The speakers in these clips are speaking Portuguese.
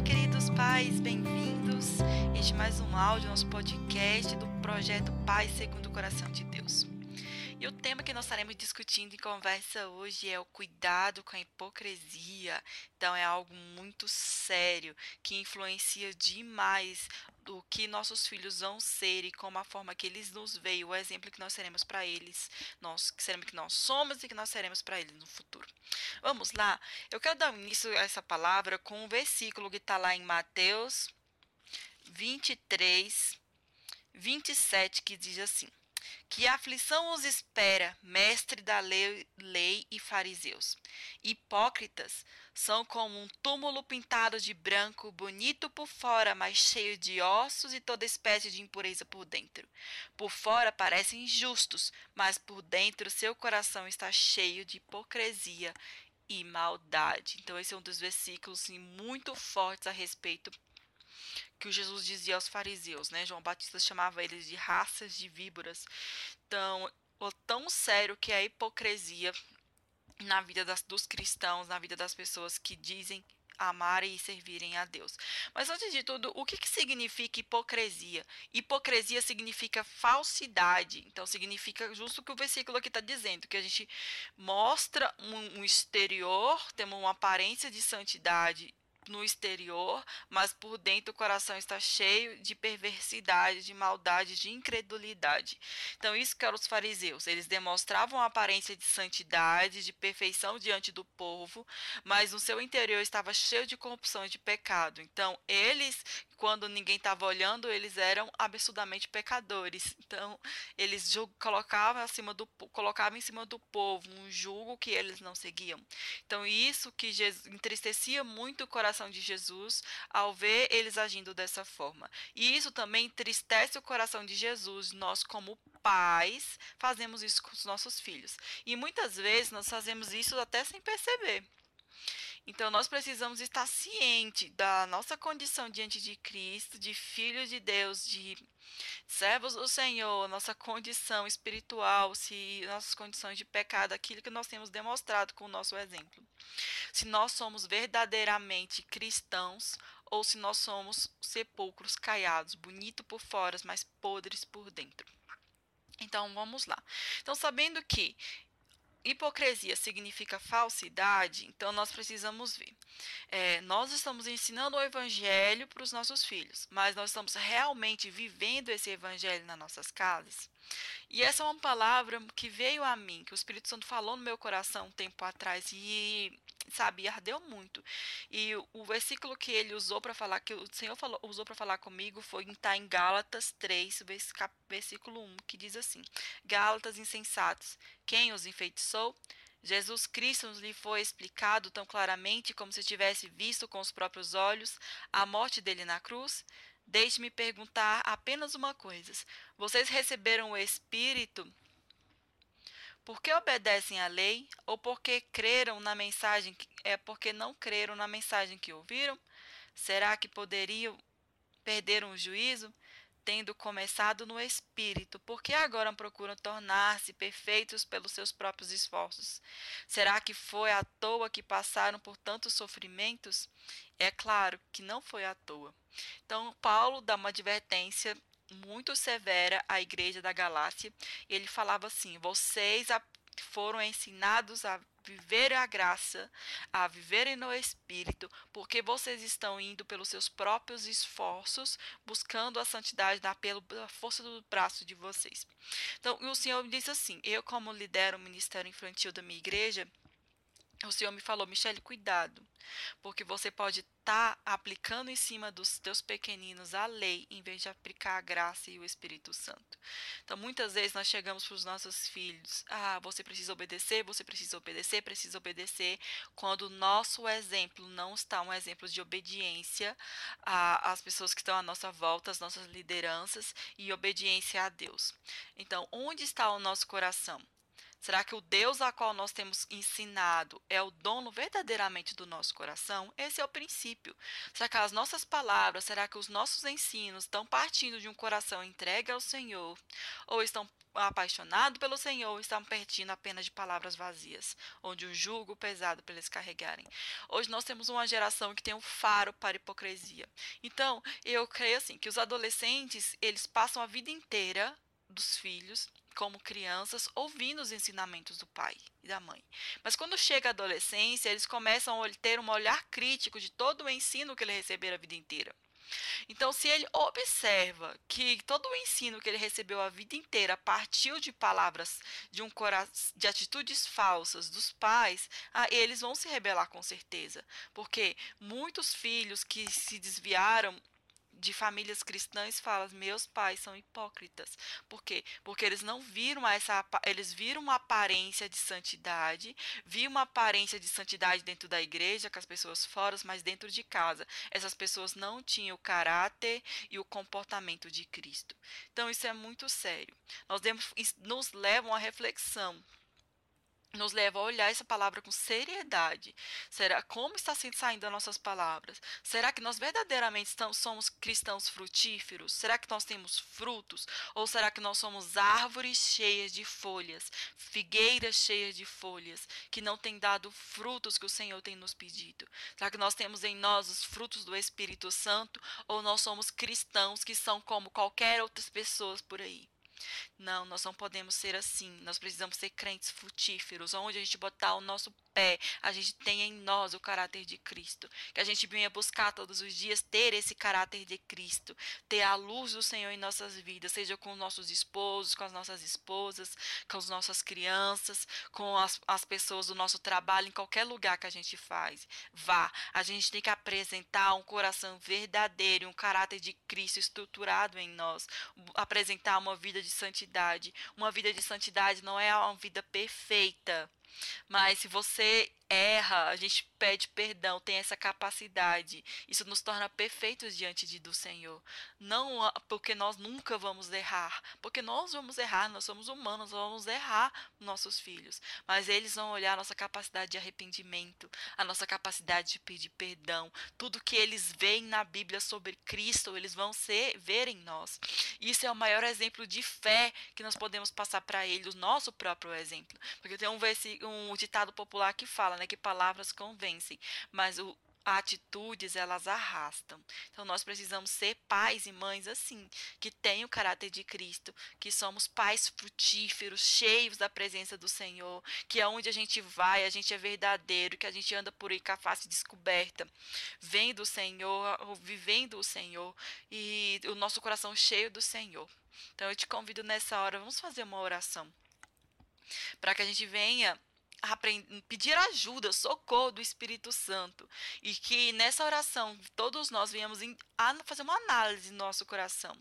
Olá, queridos pais, bem-vindos. Este é mais um áudio, nosso podcast do projeto Paz Segundo o Coração de Deus. E o tema que nós estaremos discutindo em conversa hoje é o cuidado com a hipocrisia. Então, é algo muito sério que influencia demais do que nossos filhos vão ser e como a forma que eles nos veem, o exemplo que nós seremos para eles, nós que seremos que nós somos e que nós seremos para eles no futuro. Vamos lá? Eu quero dar início a essa palavra com um versículo que está lá em Mateus 23, 27, que diz assim: que aflição os espera, mestre da lei, lei, e fariseus. Hipócritas são como um túmulo pintado de branco, bonito por fora, mas cheio de ossos e toda espécie de impureza por dentro. Por fora parecem justos, mas por dentro seu coração está cheio de hipocrisia e maldade. Então esse é um dos versículos assim, muito fortes a respeito que o Jesus dizia aos fariseus, né? João Batista chamava eles de raças de víboras. Então, o tão sério que é a hipocrisia na vida das, dos cristãos, na vida das pessoas que dizem amarem e servirem a Deus. Mas antes de tudo, o que, que significa hipocrisia? Hipocrisia significa falsidade. Então significa justo o que o versículo aqui está dizendo, que a gente mostra um, um exterior, temos uma aparência de santidade no exterior, mas por dentro o coração está cheio de perversidade, de maldade, de incredulidade. Então, isso que eram os fariseus. Eles demonstravam a aparência de santidade, de perfeição diante do povo, mas no seu interior estava cheio de corrupção e de pecado. Então, eles quando ninguém estava olhando, eles eram absurdamente pecadores. Então, eles colocavam, acima do, colocavam em cima do povo um julgo que eles não seguiam. Então, isso que Jesus, entristecia muito o coração de Jesus ao ver eles agindo dessa forma. E isso também entristece o coração de Jesus, nós como pais fazemos isso com os nossos filhos. E muitas vezes nós fazemos isso até sem perceber. Então nós precisamos estar ciente da nossa condição diante de Cristo, de filhos de Deus, de servos do Senhor, nossa condição espiritual, se nossas condições de pecado, aquilo que nós temos demonstrado com o nosso exemplo. Se nós somos verdadeiramente cristãos ou se nós somos sepulcros caiados, bonito por fora, mas podres por dentro. Então vamos lá. Então sabendo que hipocrisia significa falsidade, então nós precisamos ver. É, nós estamos ensinando o evangelho para os nossos filhos, mas nós estamos realmente vivendo esse evangelho nas nossas casas? E essa é uma palavra que veio a mim, que o Espírito Santo falou no meu coração um tempo atrás e sabe, ardeu muito. E o versículo que ele usou para falar, que o Senhor falou, usou para falar comigo, foi tá em Gálatas 3, versículo 1, que diz assim: Gálatas insensatos, quem os enfeitiçou? Jesus Cristo lhe foi explicado tão claramente como se tivesse visto com os próprios olhos a morte dele na cruz? Deixe-me perguntar apenas uma coisa: vocês receberam o Espírito porque obedecem à lei ou porque creram na mensagem, é porque não creram na mensagem que ouviram? Será que poderiam perder um juízo? Tendo começado no espírito, porque agora procuram tornar-se perfeitos pelos seus próprios esforços? Será que foi à toa que passaram por tantos sofrimentos? É claro que não foi à toa. Então, Paulo dá uma advertência muito severa à igreja da Galácia. Ele falava assim: vocês foram ensinados a viver a graça, a viverem no Espírito, porque vocês estão indo pelos seus próprios esforços, buscando a santidade da, pela força do braço de vocês. Então, o Senhor me disse assim: eu, como lidero o ministério infantil da minha igreja, o Senhor me falou, Michele, cuidado, porque você pode estar tá aplicando em cima dos teus pequeninos a lei, em vez de aplicar a graça e o Espírito Santo. Então, muitas vezes nós chegamos para os nossos filhos, ah, você precisa obedecer, você precisa obedecer, precisa obedecer, quando o nosso exemplo não está um exemplo de obediência às pessoas que estão à nossa volta, às nossas lideranças, e obediência a Deus. Então, onde está o nosso coração? Será que o Deus a qual nós temos ensinado é o dono verdadeiramente do nosso coração? Esse é o princípio. Será que as nossas palavras, será que os nossos ensinos estão partindo de um coração entregue ao Senhor? Ou estão apaixonados pelo Senhor, estão partindo apenas de palavras vazias, onde o jugo pesado para eles carregarem? Hoje nós temos uma geração que tem um faro para hipocrisia. Então, eu creio assim que os adolescentes, eles passam a vida inteira dos filhos como crianças ouvindo os ensinamentos do pai e da mãe. Mas quando chega a adolescência, eles começam a ter um olhar crítico de todo o ensino que ele recebeu a vida inteira. Então, se ele observa que todo o ensino que ele recebeu a vida inteira partiu de palavras de um de atitudes falsas dos pais, ah, eles vão se rebelar com certeza, porque muitos filhos que se desviaram de famílias cristãs fala: meus pais são hipócritas. Por quê? Porque eles não viram essa eles viram uma aparência de santidade, viram uma aparência de santidade dentro da igreja com as pessoas fora, mas dentro de casa essas pessoas não tinham o caráter e o comportamento de Cristo. Então isso é muito sério. Nós devemos, nos levam à reflexão nos leva a olhar essa palavra com seriedade. Será como está saindo das nossas palavras? Será que nós verdadeiramente estamos, somos cristãos frutíferos? Será que nós temos frutos? Ou será que nós somos árvores cheias de folhas, figueiras cheias de folhas, que não têm dado frutos que o Senhor tem nos pedido? Será que nós temos em nós os frutos do Espírito Santo? Ou nós somos cristãos que são como qualquer outras pessoas por aí? Não, nós não podemos ser assim. Nós precisamos ser crentes frutíferos, onde a gente botar o nosso pé, a gente tenha em nós o caráter de Cristo. Que a gente venha buscar todos os dias ter esse caráter de Cristo, ter a luz do Senhor em nossas vidas, seja com os nossos esposos, com as nossas esposas, com as nossas crianças, com as, as pessoas do nosso trabalho, em qualquer lugar que a gente faz. Vá, a gente tem que apresentar um coração verdadeiro, um caráter de Cristo estruturado em nós, apresentar uma vida de santidade. Uma vida de santidade não é uma vida perfeita. Mas se você erra, a gente pede perdão, tem essa capacidade. Isso nos torna perfeitos diante de, do Senhor. Não porque nós nunca vamos errar, porque nós vamos errar, nós somos humanos, nós vamos errar nossos filhos. Mas eles vão olhar a nossa capacidade de arrependimento, a nossa capacidade de pedir perdão. Tudo que eles veem na Bíblia sobre Cristo, eles vão ser, ver em nós. Isso é o maior exemplo de fé que nós podemos passar para eles, o nosso próprio exemplo. Porque tem um, um ditado popular que fala, né, que palavras convencem, mas o, atitudes elas arrastam. Então nós precisamos ser pais e mães assim, que têm o caráter de Cristo, que somos pais frutíferos, cheios da presença do Senhor, que aonde a gente vai, a gente é verdadeiro, que a gente anda por aí com a face descoberta, vendo o Senhor, vivendo o Senhor e o nosso coração cheio do Senhor. Então eu te convido nessa hora, vamos fazer uma oração para que a gente venha pedir ajuda, socorro do Espírito Santo. E que nessa oração todos nós venhamos fazer uma análise do nosso coração.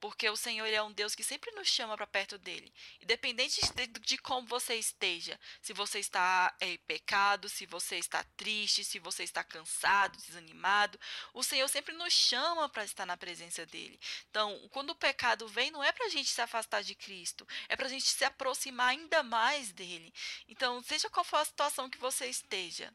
Porque o Senhor é um Deus que sempre nos chama para perto dele. Independente de, de, como você esteja, se você está é, em pecado, se você está triste, se você está cansado, desanimado, o Senhor sempre nos chama para estar na presença dele. Então, quando o pecado vem, não é para a gente se afastar de Cristo, é para a gente se aproximar ainda mais dele. Então, se seja qual for a situação que você esteja,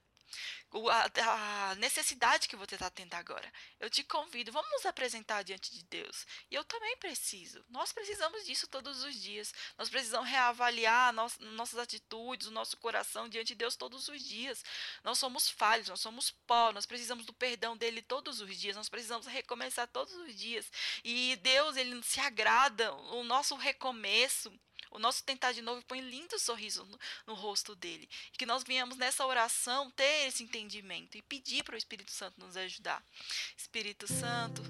a, necessidade que você está tendo agora. Eu te convido, vamos nos apresentar diante de Deus. E eu também preciso. Nós precisamos disso todos os dias. Nós precisamos reavaliar nossas atitudes, o nosso coração diante de Deus todos os dias. Nós somos falhos, nós somos pó, nós precisamos do perdão dele todos os dias. Nós precisamos recomeçar todos os dias. E Deus, ele se agrada o nosso recomeço o nosso tentar de novo põe lindo sorriso no, no rosto dele. E que nós venhamos nessa oração ter esse entendimento e pedir para o Espírito Santo nos ajudar. Espírito Santo,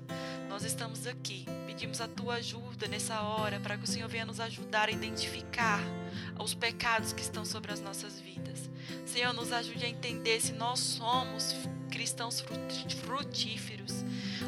nós estamos aqui. Pedimos a tua ajuda nessa hora para que o Senhor venha nos ajudar a identificar os pecados que estão sobre as nossas vidas. Senhor, nos ajude a entender se nós somos cristãos frutíferos.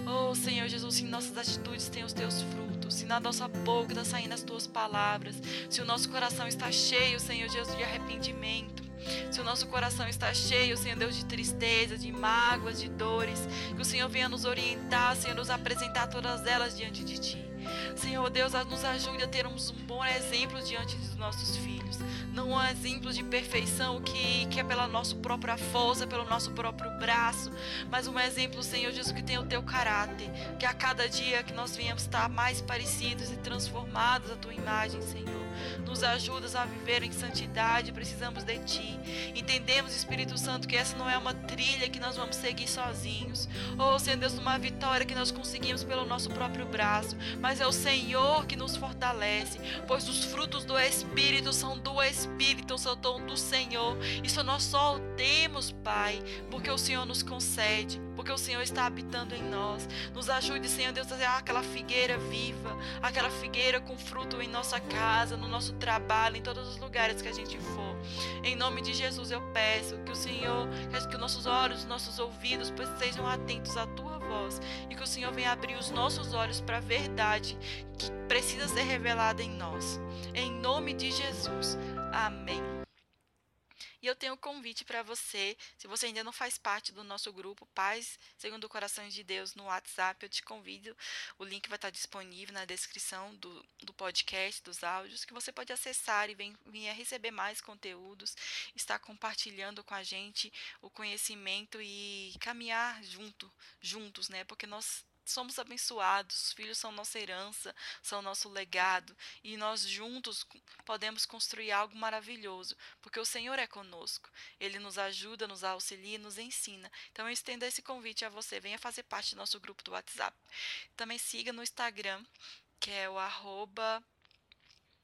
Oh, Senhor Jesus, se nossas atitudes têm os teus frutos, se na nossa boca está saindo as tuas palavras, se o nosso coração está cheio, Senhor Jesus, de arrependimento, se o nosso coração está cheio, Senhor Deus, de tristeza, de mágoas, de dores, que o Senhor venha nos orientar, Senhor, nos apresentar todas elas diante de Ti. Senhor Deus, nos ajude a termos um bom exemplo diante dos nossos filhos. Não um exemplo de perfeição que, que é pela nossa própria força, pelo nosso próprio braço, mas um exemplo, Senhor Jesus, que tem o teu caráter. Que a cada dia que nós venhamos estar mais parecidos e transformados à tua imagem, Senhor. Nos ajudas a viver em santidade, precisamos de Ti. Entendemos, Espírito Santo, que essa não é uma trilha que nós vamos seguir sozinhos. Ou, Senhor Deus, uma vitória que nós conseguimos pelo nosso próprio braço. Mas é o Senhor que nos fortalece, pois os frutos do Espírito são do Espírito, são do Senhor. Isso nós só o temos, Pai, porque o Senhor nos concede porque o Senhor está habitando em nós. Nos ajude, Senhor Deus, a fazer aquela figueira viva, aquela figueira com fruto em nossa casa, no nosso trabalho, em todos os lugares que a gente for. Em nome de Jesus eu peço que o Senhor, que os nossos olhos, os nossos ouvidos sejam atentos à tua voz e que o Senhor venha abrir os nossos olhos para a verdade que precisa ser revelada em nós. Em nome de Jesus. Amém. E eu tenho um convite para você, se você ainda não faz parte do nosso grupo Paz Segundo o Coração de Deus no WhatsApp, eu te convido. O link vai estar disponível na descrição do, do podcast, dos áudios, que você pode acessar e venha receber mais conteúdos, estar compartilhando com a gente o conhecimento e caminhar junto, juntos, né? Porque nós somos abençoados, os filhos são nossa herança, são nosso legado, e nós juntos podemos construir algo maravilhoso, porque o Senhor é conosco. Ele nos ajuda, nos auxilia, nos ensina. Então eu estendo esse convite a você, venha fazer parte do nosso grupo do WhatsApp. Também siga no Instagram, que é o arroba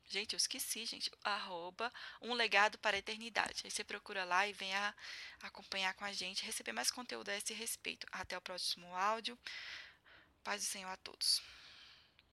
Gente, eu esqueci, gente. Arroba um legado para a eternidade. Aí você procura lá e venha acompanhar com a gente, receber mais conteúdo a esse respeito. Até o próximo áudio. Paz do Senhor a todos.